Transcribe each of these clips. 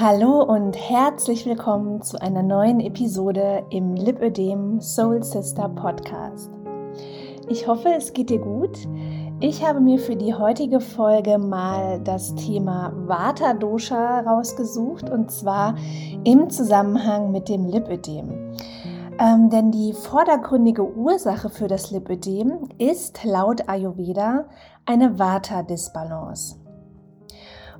Hallo und herzlich willkommen zu einer neuen Episode im Lipödem Soul Sister Podcast. Ich hoffe, es geht dir gut. Ich habe mir für die heutige Folge mal das Thema Vata Dosha rausgesucht und zwar im Zusammenhang mit dem Lipödem. Ähm, denn die vordergründige Ursache für das Lipödem ist laut Ayurveda eine Vata-Disbalance.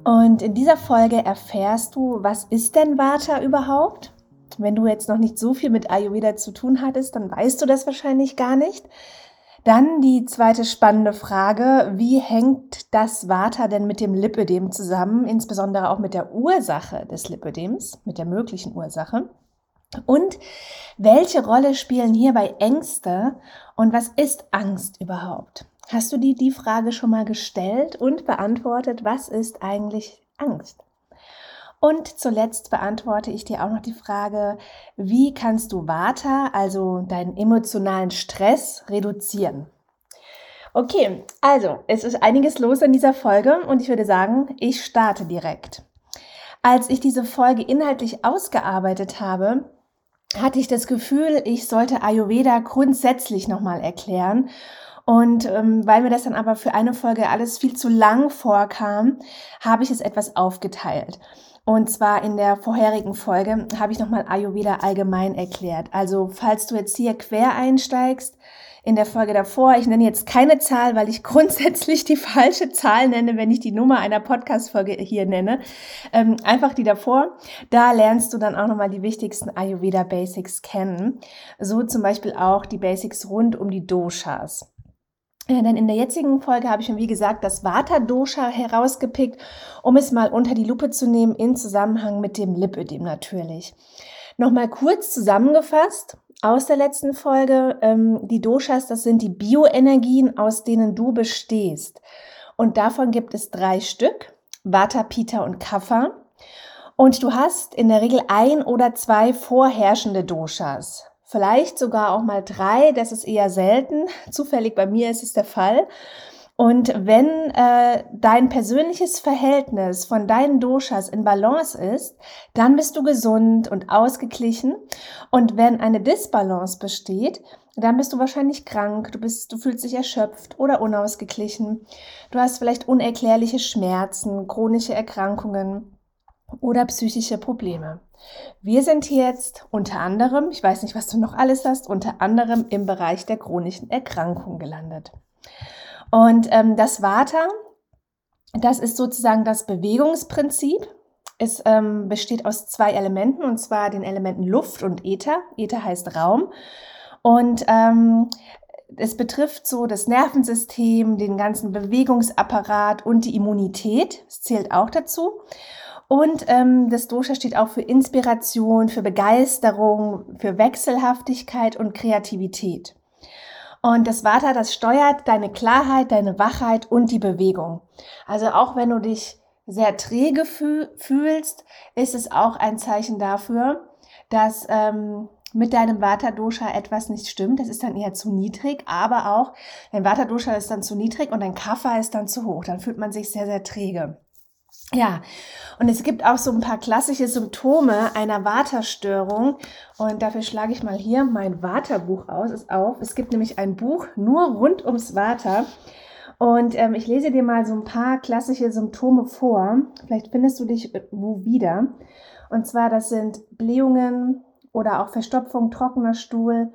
Und in dieser Folge erfährst du, was ist denn Vata überhaupt? Wenn du jetzt noch nicht so viel mit Ayurveda zu tun hattest, dann weißt du das wahrscheinlich gar nicht. Dann die zweite spannende Frage, wie hängt das Vata denn mit dem Lipödem zusammen, insbesondere auch mit der Ursache des Lipödems, mit der möglichen Ursache? Und welche Rolle spielen hierbei Ängste und was ist Angst überhaupt? Hast du dir die Frage schon mal gestellt und beantwortet, was ist eigentlich Angst? Und zuletzt beantworte ich dir auch noch die Frage, wie kannst du Vata, also deinen emotionalen Stress, reduzieren? Okay, also es ist einiges los in dieser Folge und ich würde sagen, ich starte direkt. Als ich diese Folge inhaltlich ausgearbeitet habe, hatte ich das Gefühl, ich sollte Ayurveda grundsätzlich nochmal erklären und ähm, weil mir das dann aber für eine Folge alles viel zu lang vorkam, habe ich es etwas aufgeteilt. Und zwar in der vorherigen Folge habe ich nochmal Ayurveda allgemein erklärt. Also falls du jetzt hier quer einsteigst, in der Folge davor, ich nenne jetzt keine Zahl, weil ich grundsätzlich die falsche Zahl nenne, wenn ich die Nummer einer Podcast-Folge hier nenne. Ähm, einfach die davor. Da lernst du dann auch nochmal die wichtigsten Ayurveda Basics kennen. So zum Beispiel auch die Basics rund um die Doshas. Ja, denn in der jetzigen Folge habe ich schon, wie gesagt, das Vata-Dosha herausgepickt, um es mal unter die Lupe zu nehmen, in Zusammenhang mit dem Lipödem natürlich. Nochmal kurz zusammengefasst aus der letzten Folge. Ähm, die Doshas, das sind die Bioenergien, aus denen du bestehst. Und davon gibt es drei Stück, Vata, Pitta und Kapha. Und du hast in der Regel ein oder zwei vorherrschende Doshas vielleicht sogar auch mal drei. Das ist eher selten. Zufällig bei mir ist es der Fall. Und wenn äh, dein persönliches Verhältnis von deinen Doshas in Balance ist, dann bist du gesund und ausgeglichen. Und wenn eine Disbalance besteht, dann bist du wahrscheinlich krank, du bist, du fühlst dich erschöpft oder unausgeglichen. Du hast vielleicht unerklärliche Schmerzen, chronische Erkrankungen oder psychische Probleme. Wir sind jetzt unter anderem, ich weiß nicht, was du noch alles hast, unter anderem im Bereich der chronischen Erkrankung gelandet. Und ähm, das Vata, das ist sozusagen das Bewegungsprinzip. Es ähm, besteht aus zwei Elementen, und zwar den Elementen Luft und Äther. Äther heißt Raum. Und ähm, es betrifft so das Nervensystem, den ganzen Bewegungsapparat und die Immunität. Es zählt auch dazu. Und ähm, das Dosha steht auch für Inspiration, für Begeisterung, für Wechselhaftigkeit und Kreativität. Und das Vata, das steuert deine Klarheit, deine Wachheit und die Bewegung. Also auch wenn du dich sehr träge fühlst, ist es auch ein Zeichen dafür, dass ähm, mit deinem Vata-Dosha etwas nicht stimmt. Das ist dann eher zu niedrig, aber auch dein Vata-Dosha ist dann zu niedrig und dein Kapha ist dann zu hoch. Dann fühlt man sich sehr, sehr träge. Ja, und es gibt auch so ein paar klassische Symptome einer Waterstörung. Und dafür schlage ich mal hier mein Waterbuch aus, ist auf. Es gibt nämlich ein Buch nur rund ums Water. Und ähm, ich lese dir mal so ein paar klassische Symptome vor. Vielleicht findest du dich wo wieder. Und zwar, das sind Blähungen oder auch Verstopfung, trockener Stuhl,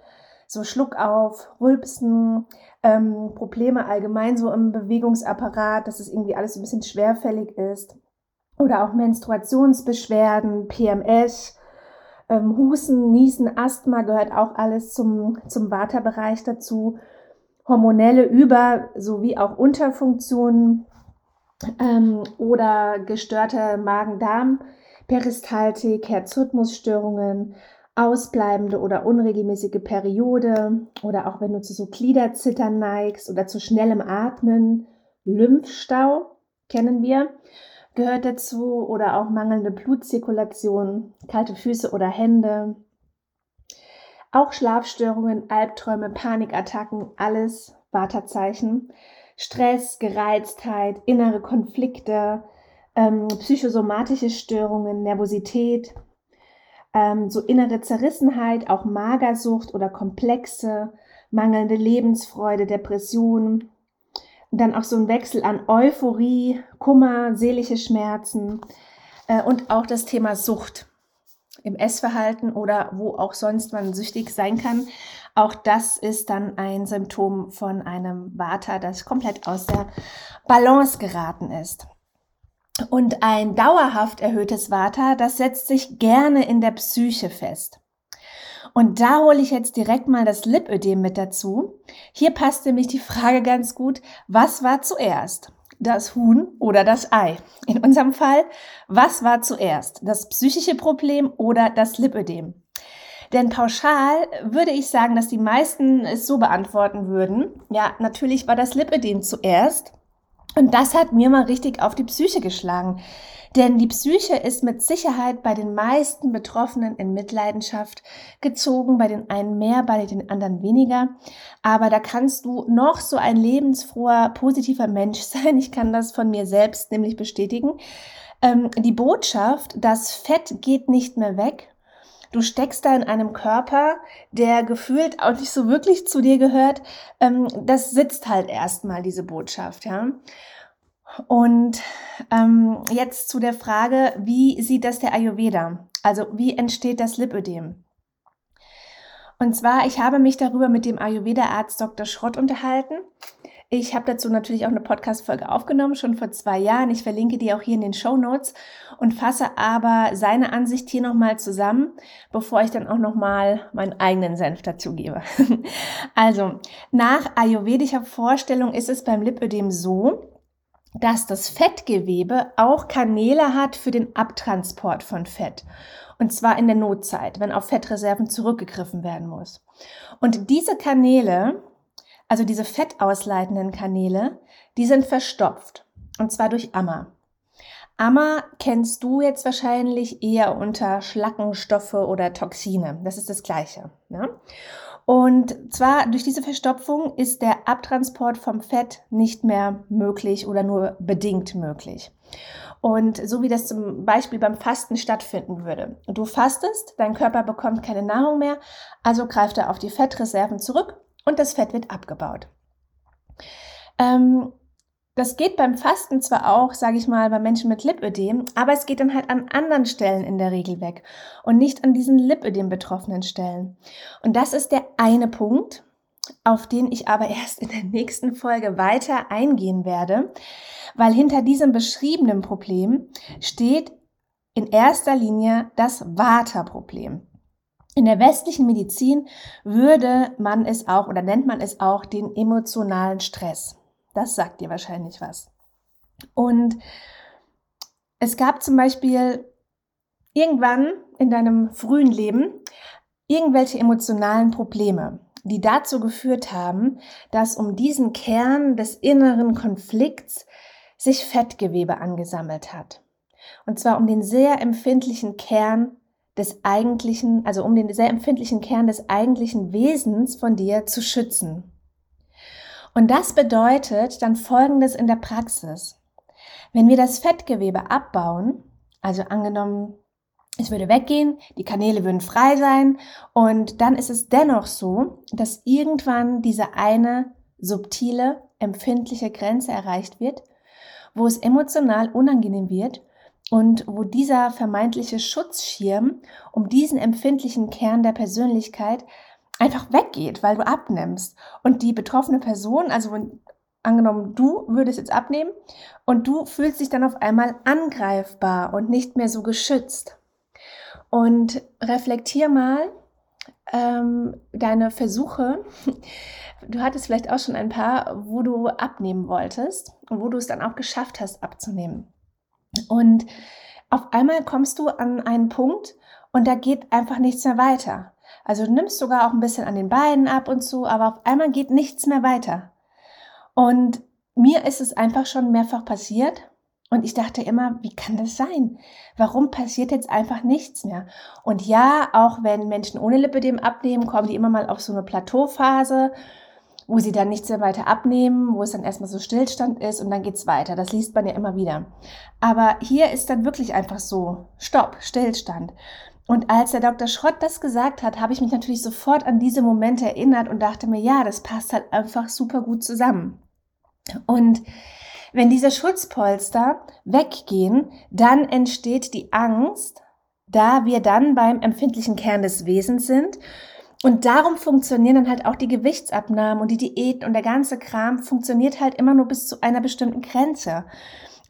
so Schluckauf, Rülpsen, ähm, Probleme allgemein so im Bewegungsapparat, dass es irgendwie alles so ein bisschen schwerfällig ist. Oder auch Menstruationsbeschwerden, PMS, ähm, Husten, Niesen, Asthma gehört auch alles zum, zum Vata-Bereich dazu. Hormonelle Über- sowie auch Unterfunktionen ähm, oder gestörte Magen-Darm, Peristaltik, Herzrhythmusstörungen, ausbleibende oder unregelmäßige Periode oder auch wenn du zu so Gliederzittern neigst oder zu schnellem Atmen, Lymphstau kennen wir, gehört dazu oder auch mangelnde Blutzirkulation, kalte Füße oder Hände, auch Schlafstörungen, Albträume, Panikattacken, alles Wartezeichen, Stress, Gereiztheit, innere Konflikte, ähm, psychosomatische Störungen, Nervosität, ähm, so innere Zerrissenheit, auch Magersucht oder Komplexe, mangelnde Lebensfreude, Depression, dann auch so ein Wechsel an Euphorie, Kummer, seelische Schmerzen äh, und auch das Thema Sucht im Essverhalten oder wo auch sonst man süchtig sein kann. Auch das ist dann ein Symptom von einem Vata, das komplett aus der Balance geraten ist. Und ein dauerhaft erhöhtes Vata, das setzt sich gerne in der Psyche fest. Und da hole ich jetzt direkt mal das Lipödem mit dazu. Hier passt nämlich die Frage ganz gut, was war zuerst? Das Huhn oder das Ei? In unserem Fall, was war zuerst? Das psychische Problem oder das Lipödem? Denn pauschal würde ich sagen, dass die meisten es so beantworten würden. Ja, natürlich war das Lipödem zuerst. Und das hat mir mal richtig auf die Psyche geschlagen. Denn die Psyche ist mit Sicherheit bei den meisten Betroffenen in Mitleidenschaft gezogen, bei den einen mehr, bei den anderen weniger. Aber da kannst du noch so ein lebensfroher, positiver Mensch sein. Ich kann das von mir selbst nämlich bestätigen. Ähm, die Botschaft, das Fett geht nicht mehr weg, du steckst da in einem Körper, der gefühlt auch nicht so wirklich zu dir gehört, ähm, das sitzt halt erstmal diese Botschaft, ja. Und ähm, jetzt zu der Frage, wie sieht das der Ayurveda? Also wie entsteht das Lipödem? Und zwar, ich habe mich darüber mit dem Ayurveda-Arzt Dr. Schrott unterhalten. Ich habe dazu natürlich auch eine Podcast-Folge aufgenommen, schon vor zwei Jahren. Ich verlinke die auch hier in den Show Notes und fasse aber seine Ansicht hier nochmal zusammen, bevor ich dann auch nochmal meinen eigenen Senf dazu gebe. also, nach ayurvedischer Vorstellung ist es beim Lipödem so, dass das Fettgewebe auch Kanäle hat für den Abtransport von Fett. Und zwar in der Notzeit, wenn auf Fettreserven zurückgegriffen werden muss. Und diese Kanäle, also diese fettausleitenden Kanäle, die sind verstopft. Und zwar durch Ammer. Ammer kennst du jetzt wahrscheinlich eher unter Schlackenstoffe oder Toxine. Das ist das Gleiche. Ne? Und zwar durch diese Verstopfung ist der Abtransport vom Fett nicht mehr möglich oder nur bedingt möglich. Und so wie das zum Beispiel beim Fasten stattfinden würde. Du fastest, dein Körper bekommt keine Nahrung mehr, also greift er auf die Fettreserven zurück und das Fett wird abgebaut. Ähm, das geht beim Fasten zwar auch, sage ich mal, bei Menschen mit Lipödem, aber es geht dann halt an anderen Stellen in der Regel weg und nicht an diesen Lipödem betroffenen Stellen. Und das ist der eine Punkt, auf den ich aber erst in der nächsten Folge weiter eingehen werde, weil hinter diesem beschriebenen Problem steht in erster Linie das Vata-Problem. In der westlichen Medizin würde man es auch oder nennt man es auch den emotionalen Stress. Das sagt dir wahrscheinlich was. Und es gab zum Beispiel irgendwann in deinem frühen Leben irgendwelche emotionalen Probleme, die dazu geführt haben, dass um diesen Kern des inneren Konflikts sich Fettgewebe angesammelt hat. Und zwar um den sehr empfindlichen Kern des eigentlichen, also um den sehr empfindlichen Kern des eigentlichen Wesens von dir zu schützen. Und das bedeutet dann Folgendes in der Praxis. Wenn wir das Fettgewebe abbauen, also angenommen, es würde weggehen, die Kanäle würden frei sein und dann ist es dennoch so, dass irgendwann diese eine subtile, empfindliche Grenze erreicht wird, wo es emotional unangenehm wird und wo dieser vermeintliche Schutzschirm um diesen empfindlichen Kern der Persönlichkeit einfach weggeht, weil du abnimmst. Und die betroffene Person, also angenommen, du würdest jetzt abnehmen und du fühlst dich dann auf einmal angreifbar und nicht mehr so geschützt. Und reflektier mal ähm, deine Versuche. Du hattest vielleicht auch schon ein paar, wo du abnehmen wolltest und wo du es dann auch geschafft hast abzunehmen. Und auf einmal kommst du an einen Punkt und da geht einfach nichts mehr weiter. Also du nimmst sogar auch ein bisschen an den Beinen ab und zu, aber auf einmal geht nichts mehr weiter. Und mir ist es einfach schon mehrfach passiert. Und ich dachte immer, wie kann das sein? Warum passiert jetzt einfach nichts mehr? Und ja, auch wenn Menschen ohne Lipidem abnehmen, kommen die immer mal auf so eine Plateauphase. wo sie dann nichts mehr weiter abnehmen, wo es dann erstmal so Stillstand ist und dann geht's weiter. Das liest man ja immer wieder. Aber hier ist dann wirklich einfach so, Stopp, Stillstand. Und als der Dr. Schrott das gesagt hat, habe ich mich natürlich sofort an diese Momente erinnert und dachte mir, ja, das passt halt einfach super gut zusammen. Und wenn diese Schutzpolster weggehen, dann entsteht die Angst, da wir dann beim empfindlichen Kern des Wesens sind. Und darum funktionieren dann halt auch die Gewichtsabnahmen und die Diäten und der ganze Kram funktioniert halt immer nur bis zu einer bestimmten Grenze.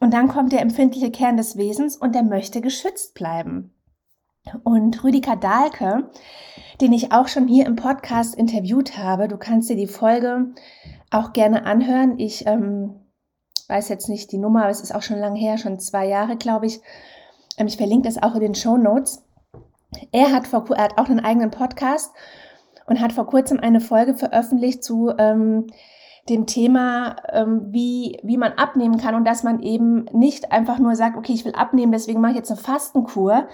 Und dann kommt der empfindliche Kern des Wesens und der möchte geschützt bleiben. Und Rüdiger Dahlke, den ich auch schon hier im Podcast interviewt habe, du kannst dir die Folge auch gerne anhören. Ich ähm, weiß jetzt nicht die Nummer, aber es ist auch schon lange her, schon zwei Jahre, glaube ich. Ähm, ich verlinke das auch in den Show Notes. Er hat, vor, er hat auch einen eigenen Podcast und hat vor kurzem eine Folge veröffentlicht zu ähm, dem Thema, ähm, wie, wie man abnehmen kann und dass man eben nicht einfach nur sagt, okay, ich will abnehmen, deswegen mache ich jetzt eine Fastenkur,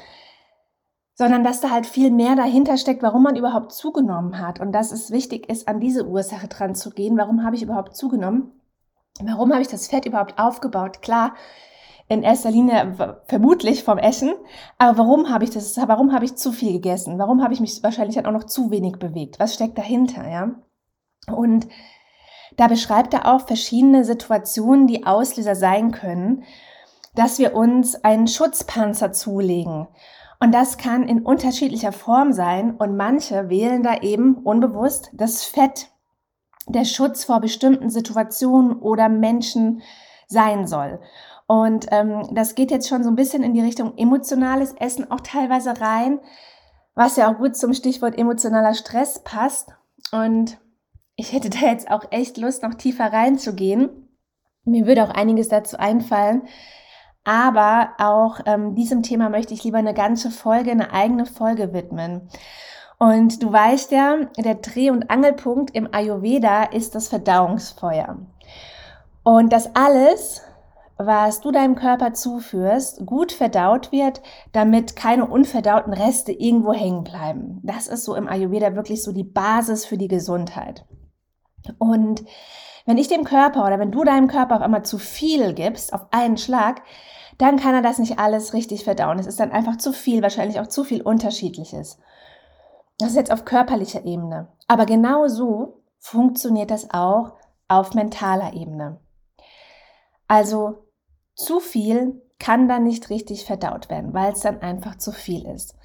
sondern dass da halt viel mehr dahinter steckt, warum man überhaupt zugenommen hat und dass es wichtig ist, an diese Ursache dran zu gehen. Warum habe ich überhaupt zugenommen? Warum habe ich das Fett überhaupt aufgebaut? Klar, in erster Linie vermutlich vom Essen. Aber warum habe ich das? Warum habe ich zu viel gegessen? Warum habe ich mich wahrscheinlich dann auch noch zu wenig bewegt? Was steckt dahinter, ja? Und da beschreibt er auch verschiedene Situationen, die Auslöser sein können, dass wir uns einen Schutzpanzer zulegen. Und das kann in unterschiedlicher Form sein und manche wählen da eben unbewusst das Fett, der Schutz vor bestimmten Situationen oder Menschen sein soll. Und ähm, das geht jetzt schon so ein bisschen in die Richtung emotionales Essen auch teilweise rein, was ja auch gut zum Stichwort emotionaler Stress passt. Und ich hätte da jetzt auch echt Lust, noch tiefer reinzugehen. Mir würde auch einiges dazu einfallen. Aber auch ähm, diesem Thema möchte ich lieber eine ganze Folge, eine eigene Folge widmen. Und du weißt ja, der Dreh- und Angelpunkt im Ayurveda ist das Verdauungsfeuer. Und das alles was du deinem Körper zuführst, gut verdaut wird, damit keine unverdauten Reste irgendwo hängen bleiben. Das ist so im Ayurveda wirklich so die Basis für die Gesundheit. Und wenn ich dem Körper oder wenn du deinem Körper auf einmal zu viel gibst, auf einen Schlag, dann kann er das nicht alles richtig verdauen. Es ist dann einfach zu viel, wahrscheinlich auch zu viel Unterschiedliches. Das ist jetzt auf körperlicher Ebene. Aber genau so funktioniert das auch auf mentaler Ebene. Also zu viel kann dann nicht richtig verdaut werden, weil es dann einfach zu viel ist.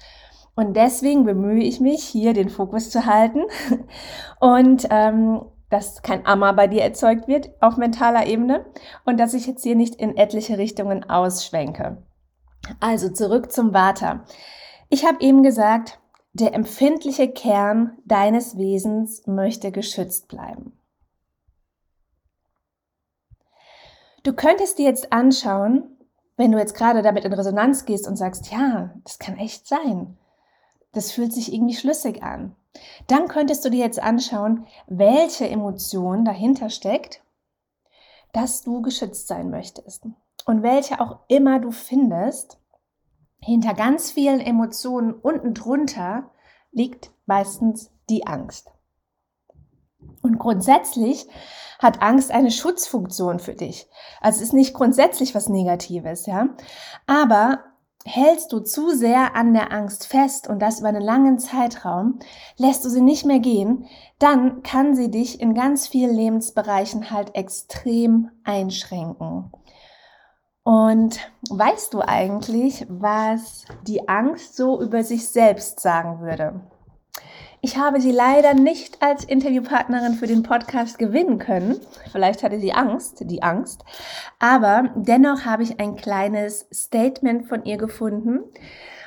Und deswegen bemühe ich mich, hier den Fokus zu halten und ähm, dass kein Amma bei dir erzeugt wird auf mentaler Ebene und dass ich jetzt hier nicht in etliche Richtungen ausschwenke. Also zurück zum Vata. Ich habe eben gesagt, der empfindliche Kern deines Wesens möchte geschützt bleiben. Du könntest dir jetzt anschauen, wenn du jetzt gerade damit in Resonanz gehst und sagst, ja, das kann echt sein. Das fühlt sich irgendwie schlüssig an. Dann könntest du dir jetzt anschauen, welche Emotion dahinter steckt, dass du geschützt sein möchtest. Und welche auch immer du findest, hinter ganz vielen Emotionen unten drunter liegt meistens die Angst. Und grundsätzlich hat Angst eine Schutzfunktion für dich. Also es ist nicht grundsätzlich was Negatives, ja. Aber hältst du zu sehr an der Angst fest und das über einen langen Zeitraum, lässt du sie nicht mehr gehen, dann kann sie dich in ganz vielen Lebensbereichen halt extrem einschränken. Und weißt du eigentlich, was die Angst so über sich selbst sagen würde? Ich habe sie leider nicht als Interviewpartnerin für den Podcast gewinnen können. Vielleicht hatte sie Angst, die Angst. Aber dennoch habe ich ein kleines Statement von ihr gefunden.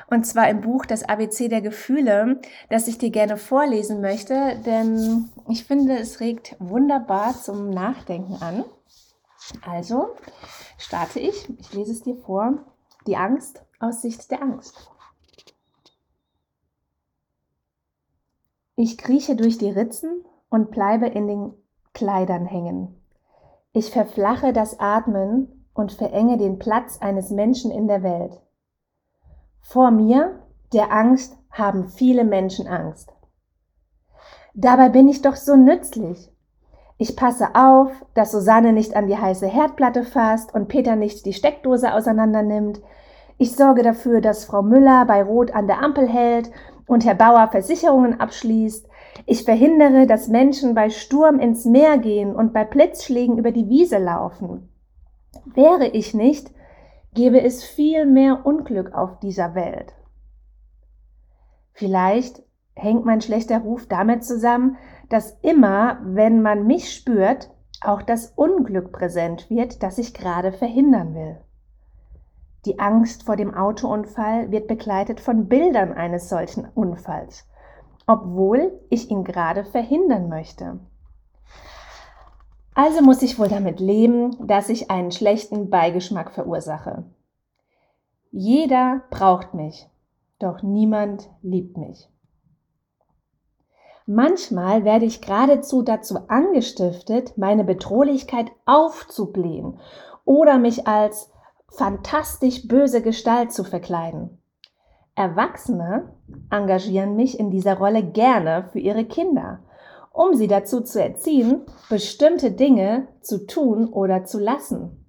Und zwar im Buch Das ABC der Gefühle, das ich dir gerne vorlesen möchte, denn ich finde, es regt wunderbar zum Nachdenken an. Also starte ich. Ich lese es dir vor. Die Angst aus Sicht der Angst. Ich krieche durch die Ritzen und bleibe in den Kleidern hängen. Ich verflache das Atmen und verenge den Platz eines Menschen in der Welt. Vor mir, der Angst, haben viele Menschen Angst. Dabei bin ich doch so nützlich. Ich passe auf, dass Susanne nicht an die heiße Herdplatte fasst und Peter nicht die Steckdose auseinandernimmt. Ich sorge dafür, dass Frau Müller bei Rot an der Ampel hält und Herr Bauer Versicherungen abschließt. Ich verhindere, dass Menschen bei Sturm ins Meer gehen und bei Blitzschlägen über die Wiese laufen. Wäre ich nicht, gäbe es viel mehr Unglück auf dieser Welt. Vielleicht hängt mein schlechter Ruf damit zusammen, dass immer, wenn man mich spürt, auch das Unglück präsent wird, das ich gerade verhindern will. Die Angst vor dem Autounfall wird begleitet von Bildern eines solchen Unfalls, obwohl ich ihn gerade verhindern möchte. Also muss ich wohl damit leben, dass ich einen schlechten Beigeschmack verursache. Jeder braucht mich, doch niemand liebt mich. Manchmal werde ich geradezu dazu angestiftet, meine Bedrohlichkeit aufzublähen oder mich als fantastisch böse Gestalt zu verkleiden. Erwachsene engagieren mich in dieser Rolle gerne für ihre Kinder, um sie dazu zu erziehen, bestimmte Dinge zu tun oder zu lassen.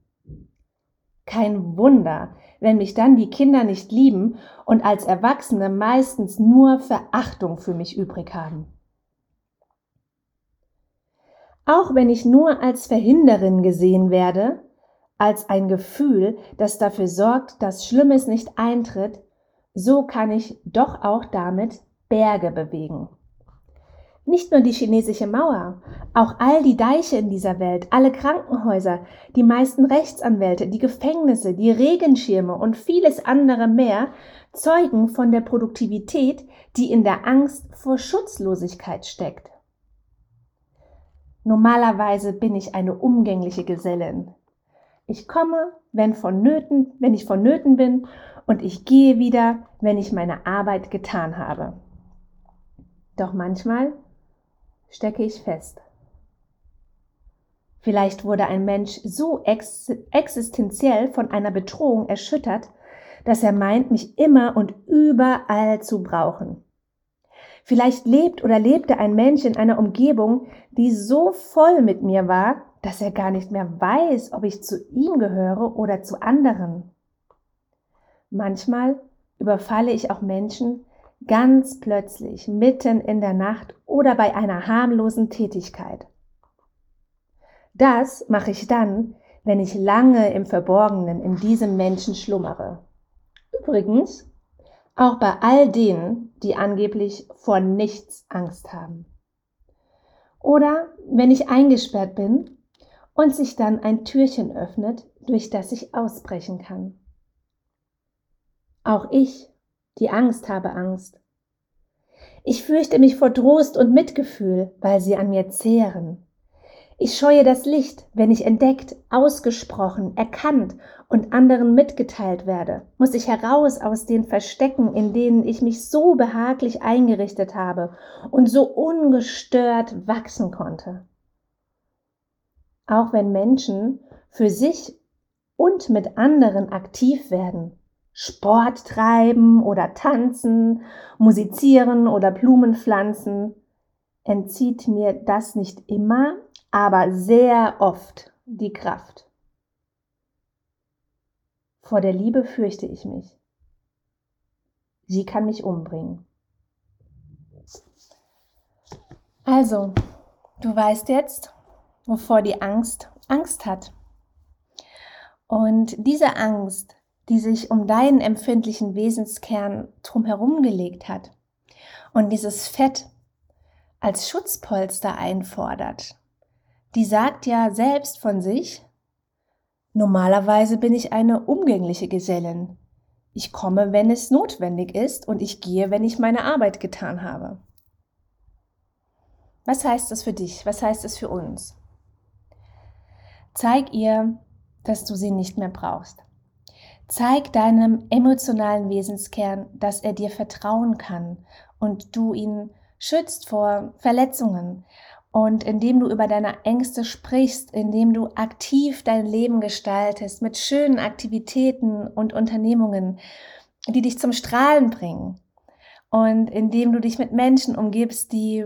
Kein Wunder, wenn mich dann die Kinder nicht lieben und als Erwachsene meistens nur Verachtung für mich übrig haben. Auch wenn ich nur als Verhinderin gesehen werde, als ein Gefühl, das dafür sorgt, dass Schlimmes nicht eintritt, so kann ich doch auch damit Berge bewegen. Nicht nur die chinesische Mauer, auch all die Deiche in dieser Welt, alle Krankenhäuser, die meisten Rechtsanwälte, die Gefängnisse, die Regenschirme und vieles andere mehr zeugen von der Produktivität, die in der Angst vor Schutzlosigkeit steckt. Normalerweise bin ich eine umgängliche Gesellin. Ich komme, wenn vonnöten, wenn ich vonnöten bin, und ich gehe wieder, wenn ich meine Arbeit getan habe. Doch manchmal stecke ich fest. Vielleicht wurde ein Mensch so ex existenziell von einer Bedrohung erschüttert, dass er meint, mich immer und überall zu brauchen. Vielleicht lebt oder lebte ein Mensch in einer Umgebung, die so voll mit mir war, dass er gar nicht mehr weiß, ob ich zu ihm gehöre oder zu anderen. Manchmal überfalle ich auch Menschen ganz plötzlich, mitten in der Nacht oder bei einer harmlosen Tätigkeit. Das mache ich dann, wenn ich lange im Verborgenen in diesem Menschen schlummere. Übrigens, auch bei all denen, die angeblich vor nichts Angst haben. Oder wenn ich eingesperrt bin und sich dann ein Türchen öffnet, durch das ich ausbrechen kann. Auch ich, die Angst, habe Angst. Ich fürchte mich vor Trost und Mitgefühl, weil sie an mir zehren. Ich scheue das Licht, wenn ich entdeckt, ausgesprochen, erkannt und anderen mitgeteilt werde, muss ich heraus aus den Verstecken, in denen ich mich so behaglich eingerichtet habe und so ungestört wachsen konnte. Auch wenn Menschen für sich und mit anderen aktiv werden, Sport treiben oder tanzen, musizieren oder Blumen pflanzen, entzieht mir das nicht immer aber sehr oft die Kraft. Vor der Liebe fürchte ich mich. Sie kann mich umbringen. Also, du weißt jetzt, wovor die Angst Angst hat. Und diese Angst, die sich um deinen empfindlichen Wesenskern drumherum gelegt hat und dieses Fett als Schutzpolster einfordert, die sagt ja selbst von sich, normalerweise bin ich eine umgängliche Gesellin. Ich komme, wenn es notwendig ist und ich gehe, wenn ich meine Arbeit getan habe. Was heißt das für dich? Was heißt das für uns? Zeig ihr, dass du sie nicht mehr brauchst. Zeig deinem emotionalen Wesenskern, dass er dir vertrauen kann und du ihn schützt vor Verletzungen und indem du über deine Ängste sprichst, indem du aktiv dein Leben gestaltest mit schönen Aktivitäten und Unternehmungen, die dich zum Strahlen bringen. Und indem du dich mit Menschen umgibst, die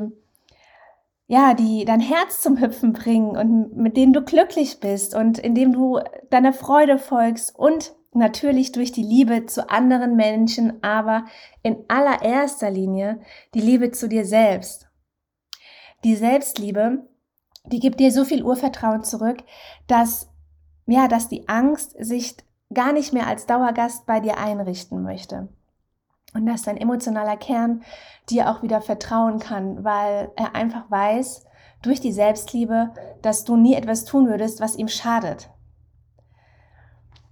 ja, die dein Herz zum Hüpfen bringen und mit denen du glücklich bist und indem du deiner Freude folgst und natürlich durch die Liebe zu anderen Menschen, aber in allererster Linie die Liebe zu dir selbst. Die Selbstliebe, die gibt dir so viel Urvertrauen zurück, dass ja, dass die Angst sich gar nicht mehr als Dauergast bei dir einrichten möchte. Und dass dein emotionaler Kern dir auch wieder vertrauen kann, weil er einfach weiß, durch die Selbstliebe, dass du nie etwas tun würdest, was ihm schadet.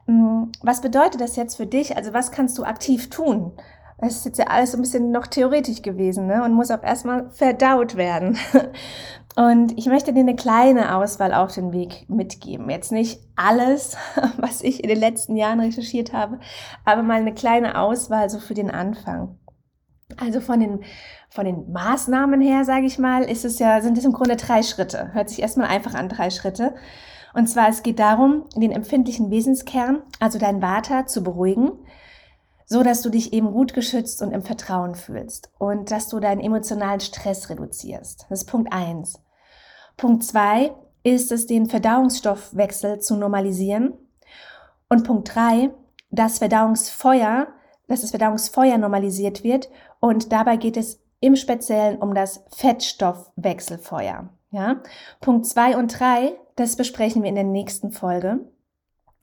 Mm, was bedeutet das jetzt für dich? Also was kannst du aktiv tun? Es ist jetzt ja alles so ein bisschen noch theoretisch gewesen ne? und muss auch erstmal verdaut werden. Und ich möchte dir eine kleine Auswahl auf den Weg mitgeben. Jetzt nicht alles, was ich in den letzten Jahren recherchiert habe, aber mal eine kleine Auswahl so für den Anfang. Also von den, von den Maßnahmen her, sage ich mal, ist es ja, sind es im Grunde drei Schritte. Hört sich erstmal einfach an, drei Schritte. Und zwar, es geht darum, den empfindlichen Wesenskern, also dein Vater, zu beruhigen, so dass du dich eben gut geschützt und im Vertrauen fühlst und dass du deinen emotionalen Stress reduzierst. Das ist Punkt eins. Punkt zwei ist es, den Verdauungsstoffwechsel zu normalisieren. Und Punkt drei, das Verdauungsfeuer, dass das Verdauungsfeuer normalisiert wird. Und dabei geht es im Speziellen um das Fettstoffwechselfeuer. Ja? Punkt zwei und drei das besprechen wir in der nächsten Folge.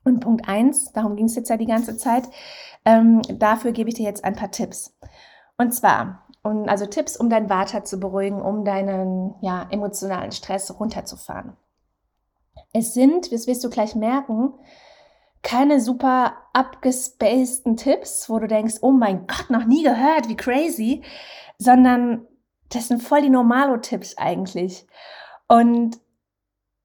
Und Punkt eins, darum ging es jetzt ja die ganze Zeit, ähm, dafür gebe ich dir jetzt ein paar Tipps. Und zwar, um, also Tipps, um dein Vata zu beruhigen, um deinen ja, emotionalen Stress runterzufahren. Es sind, das wirst du gleich merken, keine super abgespaceden Tipps, wo du denkst, oh mein Gott, noch nie gehört, wie crazy, sondern das sind voll die Normalo-Tipps eigentlich. Und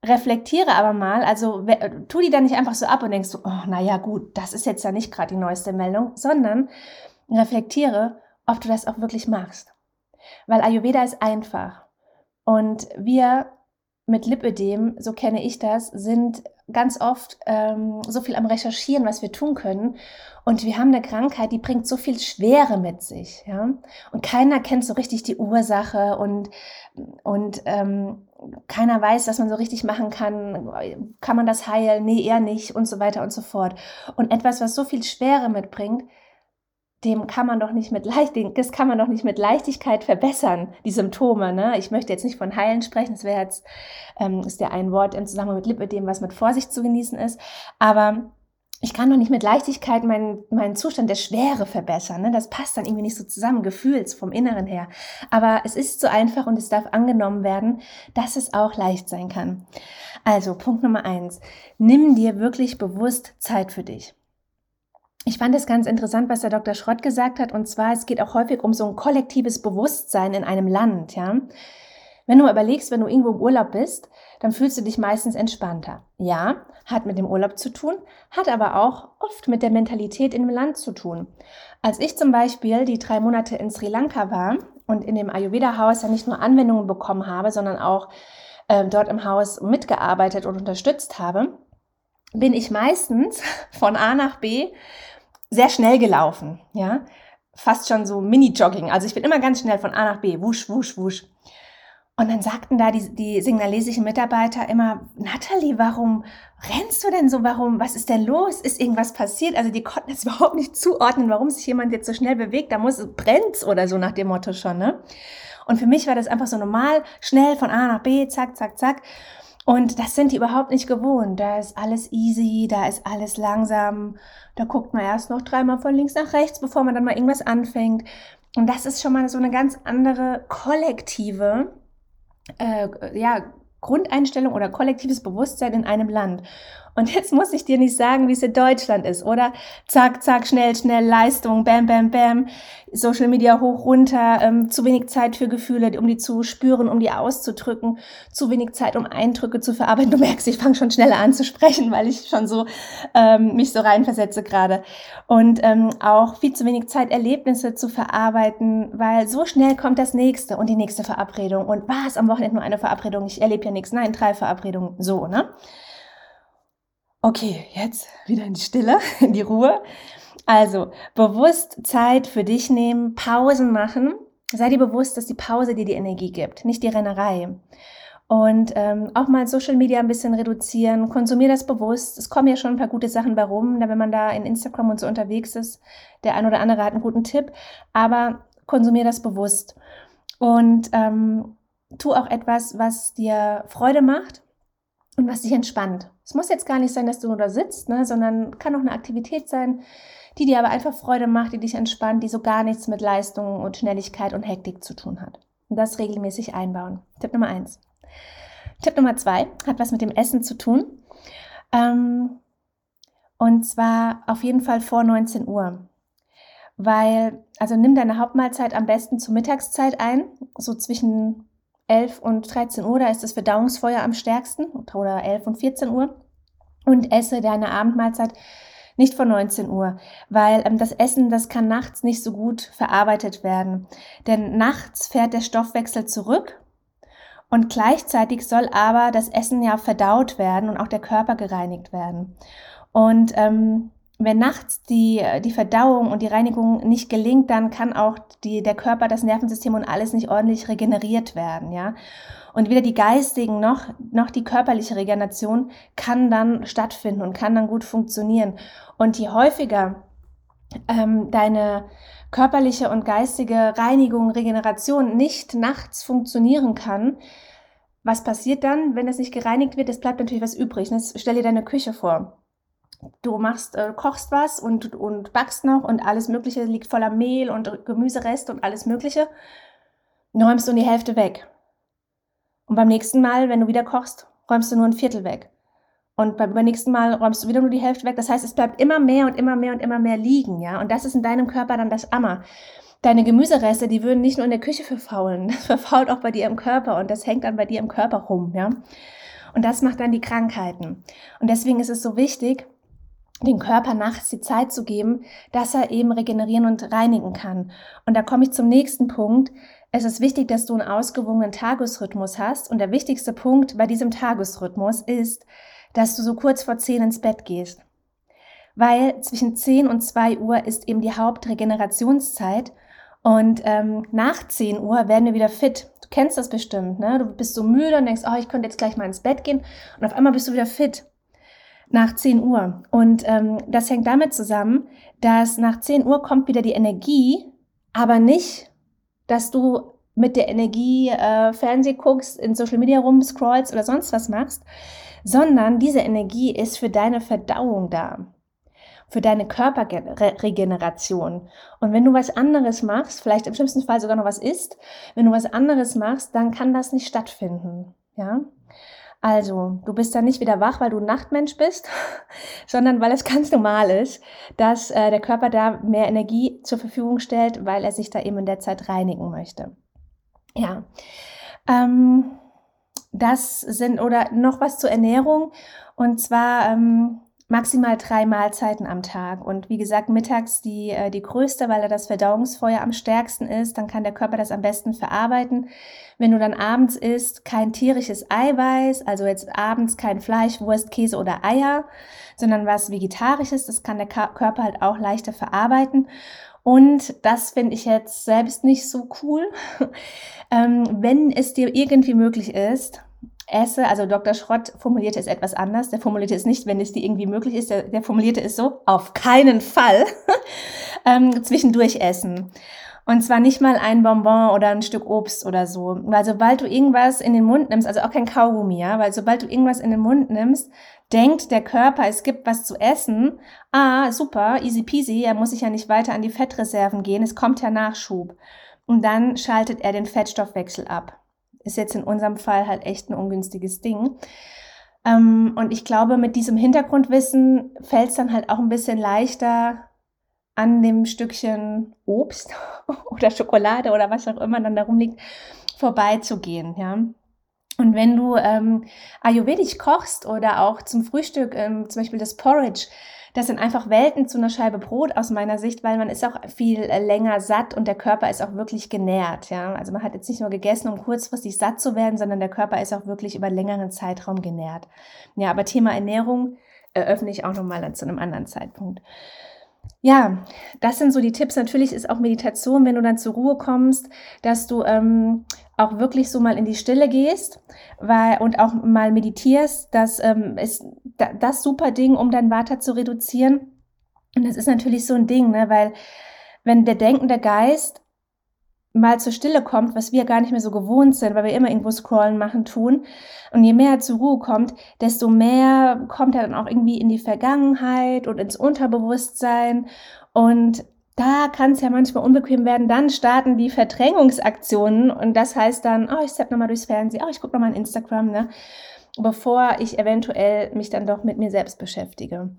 reflektiere aber mal, also tu die dann nicht einfach so ab und denkst so, oh, naja, gut, das ist jetzt ja nicht gerade die neueste Meldung, sondern reflektiere, ob du das auch wirklich machst. Weil Ayurveda ist einfach. Und wir mit Lipödem, so kenne ich das, sind ganz oft ähm, so viel am Recherchieren, was wir tun können. Und wir haben eine Krankheit, die bringt so viel Schwere mit sich. Ja? Und keiner kennt so richtig die Ursache und, und ähm, keiner weiß, was man so richtig machen kann. Kann man das heilen? Nee, eher nicht und so weiter und so fort. Und etwas, was so viel Schwere mitbringt, dem kann man doch nicht mit leicht, das kann man doch nicht mit Leichtigkeit verbessern, die Symptome. Ne? Ich möchte jetzt nicht von heilen sprechen, das wäre jetzt, ähm, ist ja ein Wort im Zusammenhang mit Lipödem, was mit Vorsicht zu genießen ist. Aber ich kann doch nicht mit Leichtigkeit meinen, meinen Zustand der Schwere verbessern. Ne? Das passt dann irgendwie nicht so zusammen, gefühls vom Inneren her. Aber es ist so einfach und es darf angenommen werden, dass es auch leicht sein kann. Also Punkt Nummer eins. Nimm dir wirklich bewusst Zeit für dich. Ich fand es ganz interessant, was der Dr. Schrott gesagt hat. Und zwar, es geht auch häufig um so ein kollektives Bewusstsein in einem Land, ja. Wenn du überlegst, wenn du irgendwo im Urlaub bist, dann fühlst du dich meistens entspannter. Ja, hat mit dem Urlaub zu tun, hat aber auch oft mit der Mentalität in dem Land zu tun. Als ich zum Beispiel die drei Monate in Sri Lanka war und in dem Ayurveda-Haus ja nicht nur Anwendungen bekommen habe, sondern auch äh, dort im Haus mitgearbeitet und unterstützt habe, bin ich meistens von A nach B sehr schnell gelaufen, ja, fast schon so Mini-Jogging. Also ich bin immer ganz schnell von A nach B, wusch, wusch, wusch. Und dann sagten da die, die signalesischen Mitarbeiter immer, Natalie, warum rennst du denn so? Warum, was ist denn los? Ist irgendwas passiert? Also die konnten es überhaupt nicht zuordnen, warum sich jemand jetzt so schnell bewegt. Da muss es brennt oder so nach dem Motto schon, ne? Und für mich war das einfach so normal, schnell von A nach B, zack, zack, zack. Und das sind die überhaupt nicht gewohnt. Da ist alles easy, da ist alles langsam. Da guckt man erst noch dreimal von links nach rechts, bevor man dann mal irgendwas anfängt. Und das ist schon mal so eine ganz andere kollektive, äh, ja, Grundeinstellung oder kollektives Bewusstsein in einem Land. Und jetzt muss ich dir nicht sagen, wie es in Deutschland ist, oder? Zack, zack, schnell, schnell, Leistung, bam, bam, bam, Social Media hoch, runter, ähm, zu wenig Zeit für Gefühle, um die zu spüren, um die auszudrücken, zu wenig Zeit, um Eindrücke zu verarbeiten. Du merkst, ich fange schon schneller an zu sprechen, weil ich schon so ähm, mich so reinversetze gerade. Und ähm, auch viel zu wenig Zeit, Erlebnisse zu verarbeiten, weil so schnell kommt das nächste und die nächste Verabredung. Und was, am Wochenende nur eine Verabredung, ich erlebe ja nichts. Nein, drei Verabredungen, so, ne? Okay, jetzt wieder in die Stille, in die Ruhe. Also bewusst Zeit für dich nehmen, Pausen machen sei dir bewusst, dass die Pause dir die Energie gibt, nicht die Rennerei. Und ähm, auch mal Social Media ein bisschen reduzieren, konsumier das bewusst. Es kommen ja schon ein paar gute Sachen bei rum, wenn man da in Instagram und so unterwegs ist. Der ein oder andere hat einen guten Tipp, aber konsumier das bewusst. Und ähm, tu auch etwas, was dir Freude macht und was dich entspannt. Es muss jetzt gar nicht sein, dass du nur da sitzt, ne, sondern kann auch eine Aktivität sein, die dir aber einfach Freude macht, die dich entspannt, die so gar nichts mit Leistung und Schnelligkeit und Hektik zu tun hat. Und das regelmäßig einbauen. Tipp Nummer eins. Tipp Nummer zwei hat was mit dem Essen zu tun. Ähm, und zwar auf jeden Fall vor 19 Uhr. Weil, also nimm deine Hauptmahlzeit am besten zur Mittagszeit ein, so zwischen 11 und 13 Uhr, da ist das Verdauungsfeuer am stärksten, oder 11 und 14 Uhr. Und esse deine Abendmahlzeit nicht vor 19 Uhr, weil ähm, das Essen, das kann nachts nicht so gut verarbeitet werden. Denn nachts fährt der Stoffwechsel zurück und gleichzeitig soll aber das Essen ja verdaut werden und auch der Körper gereinigt werden. Und ähm, wenn nachts die, die Verdauung und die Reinigung nicht gelingt, dann kann auch die, der Körper, das Nervensystem und alles nicht ordentlich regeneriert werden, ja. Und weder die geistigen noch, noch die körperliche Regeneration kann dann stattfinden und kann dann gut funktionieren. Und je häufiger ähm, deine körperliche und geistige Reinigung, Regeneration nicht nachts funktionieren kann, was passiert dann, wenn es nicht gereinigt wird? Es bleibt natürlich was übrig. Jetzt stell dir deine Küche vor du machst, äh, kochst was und, und backst noch und alles Mögliche liegt voller Mehl und Gemüsereste und alles Mögliche. Räumst du die Hälfte weg. Und beim nächsten Mal, wenn du wieder kochst, räumst du nur ein Viertel weg. Und beim nächsten Mal räumst du wieder nur die Hälfte weg. Das heißt, es bleibt immer mehr und immer mehr und immer mehr liegen, ja. Und das ist in deinem Körper dann das Ammer. Deine Gemüsereste, die würden nicht nur in der Küche verfaulen, das verfault auch bei dir im Körper und das hängt dann bei dir im Körper rum, ja. Und das macht dann die Krankheiten. Und deswegen ist es so wichtig, den Körper nachts die Zeit zu geben, dass er eben regenerieren und reinigen kann. Und da komme ich zum nächsten Punkt. Es ist wichtig, dass du einen ausgewogenen Tagesrhythmus hast. Und der wichtigste Punkt bei diesem Tagesrhythmus ist, dass du so kurz vor 10 ins Bett gehst. Weil zwischen 10 und 2 Uhr ist eben die Hauptregenerationszeit. Und ähm, nach 10 Uhr werden wir wieder fit. Du kennst das bestimmt, ne? Du bist so müde und denkst, oh, ich könnte jetzt gleich mal ins Bett gehen. Und auf einmal bist du wieder fit nach 10 Uhr. Und ähm, das hängt damit zusammen, dass nach 10 Uhr kommt wieder die Energie, aber nicht, dass du mit der Energie äh, Fernseh guckst, in Social Media rumscrollst oder sonst was machst, sondern diese Energie ist für deine Verdauung da, für deine Körperregeneration. Und wenn du was anderes machst, vielleicht im schlimmsten Fall sogar noch was isst, wenn du was anderes machst, dann kann das nicht stattfinden. Ja, also, du bist dann nicht wieder wach, weil du ein Nachtmensch bist, sondern weil es ganz normal ist, dass äh, der Körper da mehr Energie zur Verfügung stellt, weil er sich da eben in der Zeit reinigen möchte. Ja. Ähm, das sind, oder noch was zur Ernährung. Und zwar ähm, maximal drei Mahlzeiten am Tag. Und wie gesagt, mittags die, äh, die größte, weil da das Verdauungsfeuer am stärksten ist. Dann kann der Körper das am besten verarbeiten. Wenn du dann abends isst, kein tierisches Eiweiß, also jetzt abends kein Fleisch, Wurst, Käse oder Eier, sondern was Vegetarisches, das kann der Körper halt auch leichter verarbeiten. Und das finde ich jetzt selbst nicht so cool. ähm, wenn es dir irgendwie möglich ist, esse, also Dr. Schrott formulierte es etwas anders. Der formulierte es nicht, wenn es dir irgendwie möglich ist. Der, der formulierte es so, auf keinen Fall ähm, zwischendurch essen. Und zwar nicht mal ein Bonbon oder ein Stück Obst oder so. Weil sobald du irgendwas in den Mund nimmst, also auch kein Kaugummi, ja, weil sobald du irgendwas in den Mund nimmst, denkt der Körper, es gibt was zu essen. Ah, super, easy peasy, er muss sich ja nicht weiter an die Fettreserven gehen, es kommt ja Nachschub. Und dann schaltet er den Fettstoffwechsel ab. Ist jetzt in unserem Fall halt echt ein ungünstiges Ding. Ähm, und ich glaube, mit diesem Hintergrundwissen fällt es dann halt auch ein bisschen leichter, an dem Stückchen Obst oder Schokolade oder was auch immer dann darum liegt, vorbeizugehen, ja. Und wenn du ähm, Ayurvedisch kochst oder auch zum Frühstück ähm, zum Beispiel das Porridge, das sind einfach Welten zu einer Scheibe Brot aus meiner Sicht, weil man ist auch viel äh, länger satt und der Körper ist auch wirklich genährt. Ja? Also man hat jetzt nicht nur gegessen, um kurzfristig satt zu werden, sondern der Körper ist auch wirklich über längeren Zeitraum genährt. Ja, aber Thema Ernährung eröffne ich auch nochmal zu einem anderen Zeitpunkt. ja, das sind so die Tipps. Natürlich ist auch Meditation, wenn du dann zur Ruhe kommst, dass du ähm, auch wirklich so mal in die Stille gehst weil, und auch mal meditierst. Das ähm, ist das super Ding, um dein Vata zu reduzieren. Und das ist natürlich so ein Ding, ne? weil wenn der denkende Geist mal zur Stille kommt, was wir gar nicht mehr so gewohnt sind, weil wir immer irgendwo scrollen, machen, tun. Und je mehr er zur Ruhe kommt, desto mehr kommt er dann auch irgendwie in die Vergangenheit und ins Unterbewusstsein. Und da kann es ja manchmal unbequem werden. Dann starten die Verdrängungsaktionen und das heißt dann, oh, ich steppe nochmal durchs Fernsehen, oh, ich gucke nochmal in Instagram, ne? bevor ich eventuell mich dann doch mit mir selbst beschäftige.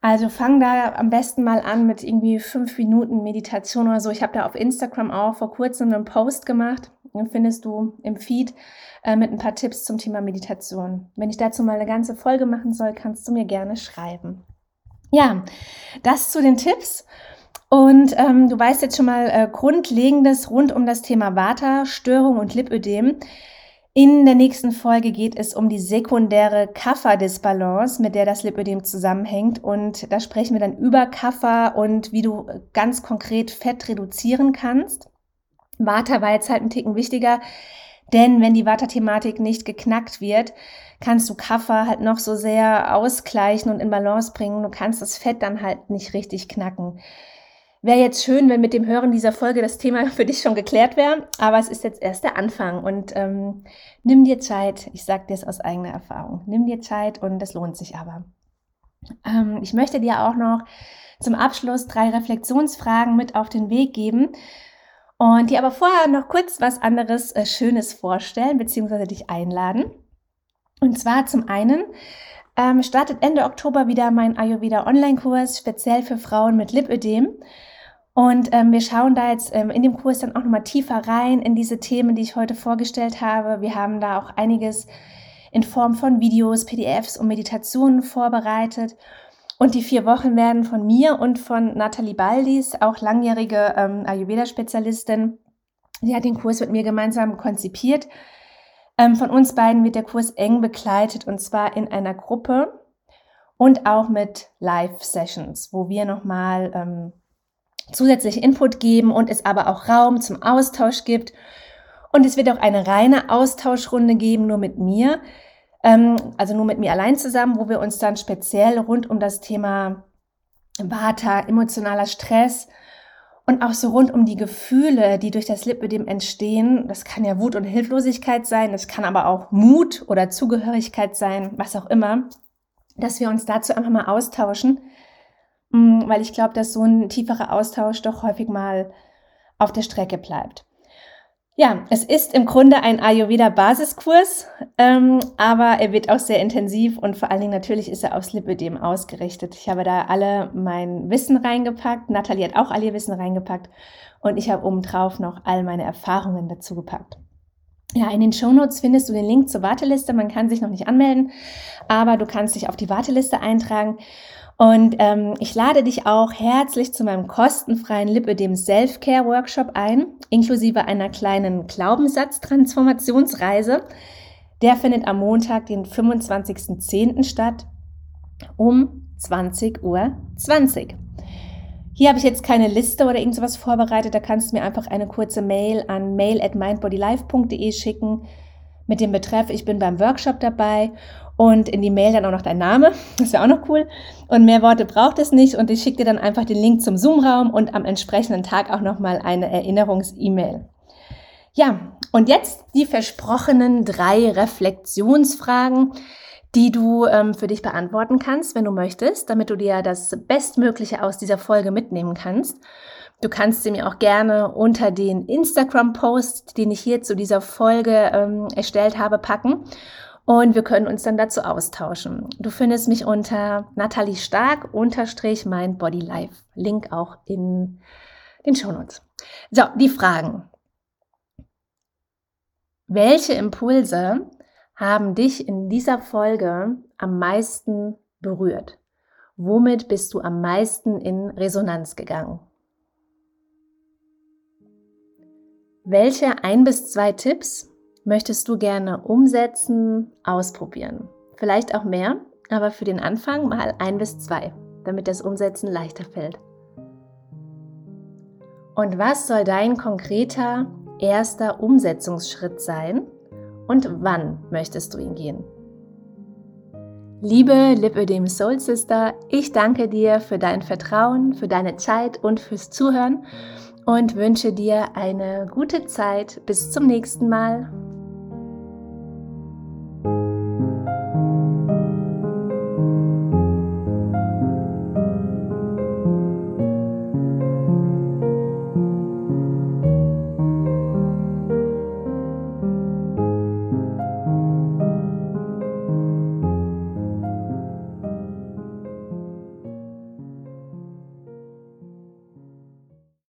Also fang da am besten mal an mit irgendwie fünf Minuten Meditation oder so. Ich habe da auf Instagram auch vor kurzem einen Post gemacht. Den findest du im Feed äh, mit ein paar Tipps zum Thema Meditation. Wenn ich dazu mal eine ganze Folge machen soll, kannst du mir gerne schreiben. Ja, das zu den Tipps. Und ähm, du weißt jetzt schon mal äh, Grundlegendes rund um das Thema Vata, Störung und Lipödem. In der nächsten Folge geht es um die sekundäre Kapha-Disbalance, mit der das Lipödem zusammenhängt. Und da sprechen wir dann über Kapha und wie du ganz konkret Fett reduzieren kannst. Vata war jetzt halt ein Ticken wichtiger, denn wenn die Vata-Thematik nicht geknackt wird, kannst du Kapha halt noch so sehr ausgleichen und in Balance bringen. Du kannst das Fett dann halt nicht richtig knacken. Wäre jetzt schön, wenn mit dem Hören dieser Folge das Thema für dich schon geklärt wäre, aber es ist jetzt erst der Anfang und ähm, nimm dir Zeit. Ich sage dir es aus eigener Erfahrung. Nimm dir Zeit und es lohnt sich aber. Ähm, ich möchte dir auch noch zum Abschluss drei Reflexionsfragen mit auf den Weg geben und dir aber vorher noch kurz was anderes äh, Schönes vorstellen bzw. dich einladen. Und zwar zum einen ähm, startet Ende Oktober wieder mein Ayurveda Online-Kurs speziell für Frauen mit Lipödem. Und ähm, wir schauen da jetzt ähm, in dem Kurs dann auch nochmal tiefer rein in diese Themen, die ich heute vorgestellt habe. Wir haben da auch einiges in Form von Videos, PDFs und Meditationen vorbereitet. Und die vier Wochen werden von mir und von Nathalie Baldis, auch langjährige ähm, Ayurveda-Spezialistin, die hat den Kurs mit mir gemeinsam konzipiert. Ähm, von uns beiden wird der Kurs eng begleitet und zwar in einer Gruppe und auch mit Live-Sessions, wo wir nochmal ähm, zusätzlich Input geben und es aber auch Raum zum Austausch gibt. Und es wird auch eine reine Austauschrunde geben, nur mit mir, ähm, also nur mit mir allein zusammen, wo wir uns dann speziell rund um das Thema Vata, emotionaler Stress und auch so rund um die Gefühle, die durch das Lipödem entstehen. Das kann ja Wut und Hilflosigkeit sein, das kann aber auch Mut oder Zugehörigkeit sein, was auch immer, dass wir uns dazu einfach mal austauschen weil ich glaube, dass so ein tieferer Austausch doch häufig mal auf der Strecke bleibt. Ja, es ist im Grunde ein Ayurveda-Basiskurs, ähm, aber er wird auch sehr intensiv und vor allen Dingen natürlich ist er aufs Lipödem ausgerichtet. Ich habe da alle mein Wissen reingepackt, Nathalie hat auch all ihr Wissen reingepackt und ich habe obendrauf noch all meine Erfahrungen dazu gepackt. Ja, in den Shownotes findest du den Link zur Warteliste. Man kann sich noch nicht anmelden, aber du kannst dich auf die Warteliste eintragen und ähm, ich lade dich auch herzlich zu meinem kostenfreien Lipödem Self-Care Workshop ein, inklusive einer kleinen Glaubenssatz-Transformationsreise. Der findet am Montag, den 25.10. statt, um 20.20 Uhr. 20. Hier habe ich jetzt keine Liste oder irgendwas vorbereitet. Da kannst du mir einfach eine kurze Mail an mail at mindbodylife.de schicken mit dem Betreff, ich bin beim Workshop dabei und in die Mail dann auch noch dein Name. Das wäre auch noch cool. Und mehr Worte braucht es nicht. Und ich schicke dir dann einfach den Link zum Zoom-Raum und am entsprechenden Tag auch nochmal eine Erinnerungs-E-Mail. Ja, und jetzt die versprochenen drei Reflexionsfragen, die du ähm, für dich beantworten kannst, wenn du möchtest, damit du dir das Bestmögliche aus dieser Folge mitnehmen kannst. Du kannst sie mir auch gerne unter den Instagram-Post, den ich hier zu dieser Folge ähm, erstellt habe, packen und wir können uns dann dazu austauschen. Du findest mich unter Nathalie Stark unterstrich mein. Link auch in den Shownotes. So, die Fragen. Welche Impulse haben dich in dieser Folge am meisten berührt? Womit bist du am meisten in Resonanz gegangen? Welche ein bis zwei Tipps möchtest du gerne umsetzen, ausprobieren. Vielleicht auch mehr, aber für den Anfang mal ein bis zwei, damit das Umsetzen leichter fällt. Und was soll dein konkreter erster Umsetzungsschritt sein? Und wann möchtest du ihn gehen? Liebe Lipödem Soul Sister, ich danke dir für dein Vertrauen, für deine Zeit und fürs Zuhören und wünsche dir eine gute Zeit. Bis zum nächsten Mal.